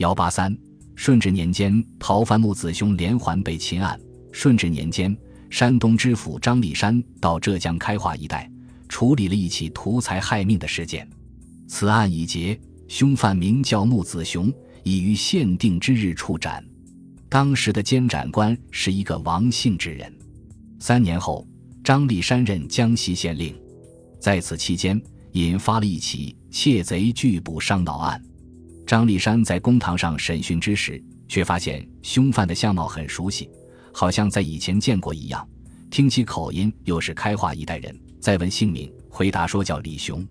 幺八三，顺治年间，逃犯木子雄连环被擒案。顺治年间，山东知府张立山到浙江开化一带，处理了一起图财害命的事件。此案已结，凶犯名叫木子雄，已于限定之日处斩。当时的监斩官是一个王姓之人。三年后，张立山任江西县令，在此期间，引发了一起窃贼拒捕伤脑案。张立山在公堂上审讯之时，却发现凶犯的相貌很熟悉，好像在以前见过一样。听其口音，又是开化一代人。再问姓名，回答说叫李雄。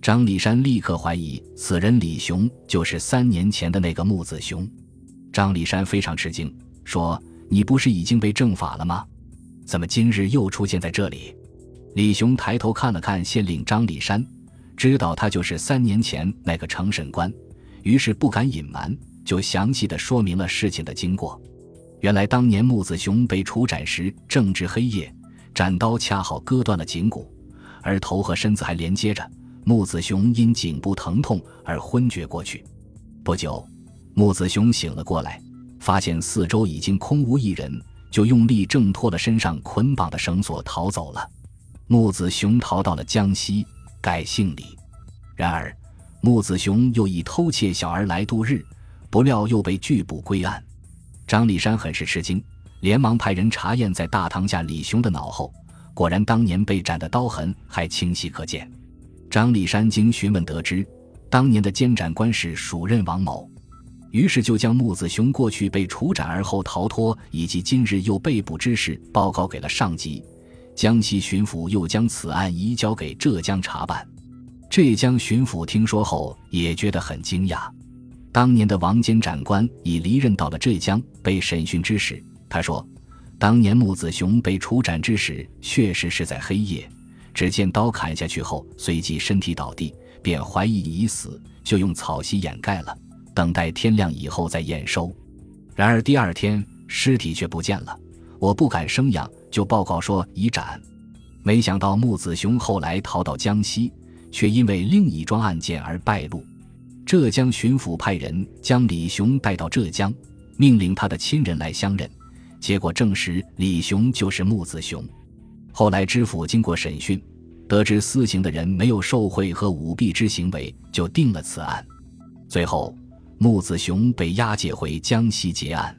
张立山立刻怀疑此人李雄就是三年前的那个木子雄。张立山非常吃惊，说：“你不是已经被正法了吗？”怎么今日又出现在这里？李雄抬头看了看县令张立山，知道他就是三年前那个承审官，于是不敢隐瞒，就详细的说明了事情的经过。原来当年木子雄被处斩时正值黑夜，斩刀恰好割断了颈骨，而头和身子还连接着。木子雄因颈部疼痛而昏厥过去。不久，木子雄醒了过来，发现四周已经空无一人。就用力挣脱了身上捆绑的绳索，逃走了。木子雄逃到了江西，改姓李。然而，木子雄又以偷窃小儿来度日，不料又被拒捕归案。张立山很是吃惊，连忙派人查验在大堂下李雄的脑后，果然当年被斩的刀痕还清晰可见。张立山经询问得知，当年的监斩官是署任王某。于是就将木子雄过去被处斩而后逃脱，以及今日又被捕之事报告给了上级。江西巡抚又将此案移交给浙江查办。浙江巡抚听说后也觉得很惊讶。当年的王监斩官已离任到了浙江，被审讯之时，他说：“当年木子雄被处斩之时，确实是在黑夜。只见刀砍下去后，随即身体倒地，便怀疑已死，就用草席掩盖了。”等待天亮以后再验收，然而第二天尸体却不见了。我不敢生养，就报告说已斩。没想到木子雄后来逃到江西，却因为另一桩案件而败露。浙江巡抚派人将李雄带到浙江，命令他的亲人来相认。结果证实李雄就是木子雄。后来知府经过审讯，得知私刑的人没有受贿和舞弊之行为，就定了此案。最后。木子雄被押解回江西结案。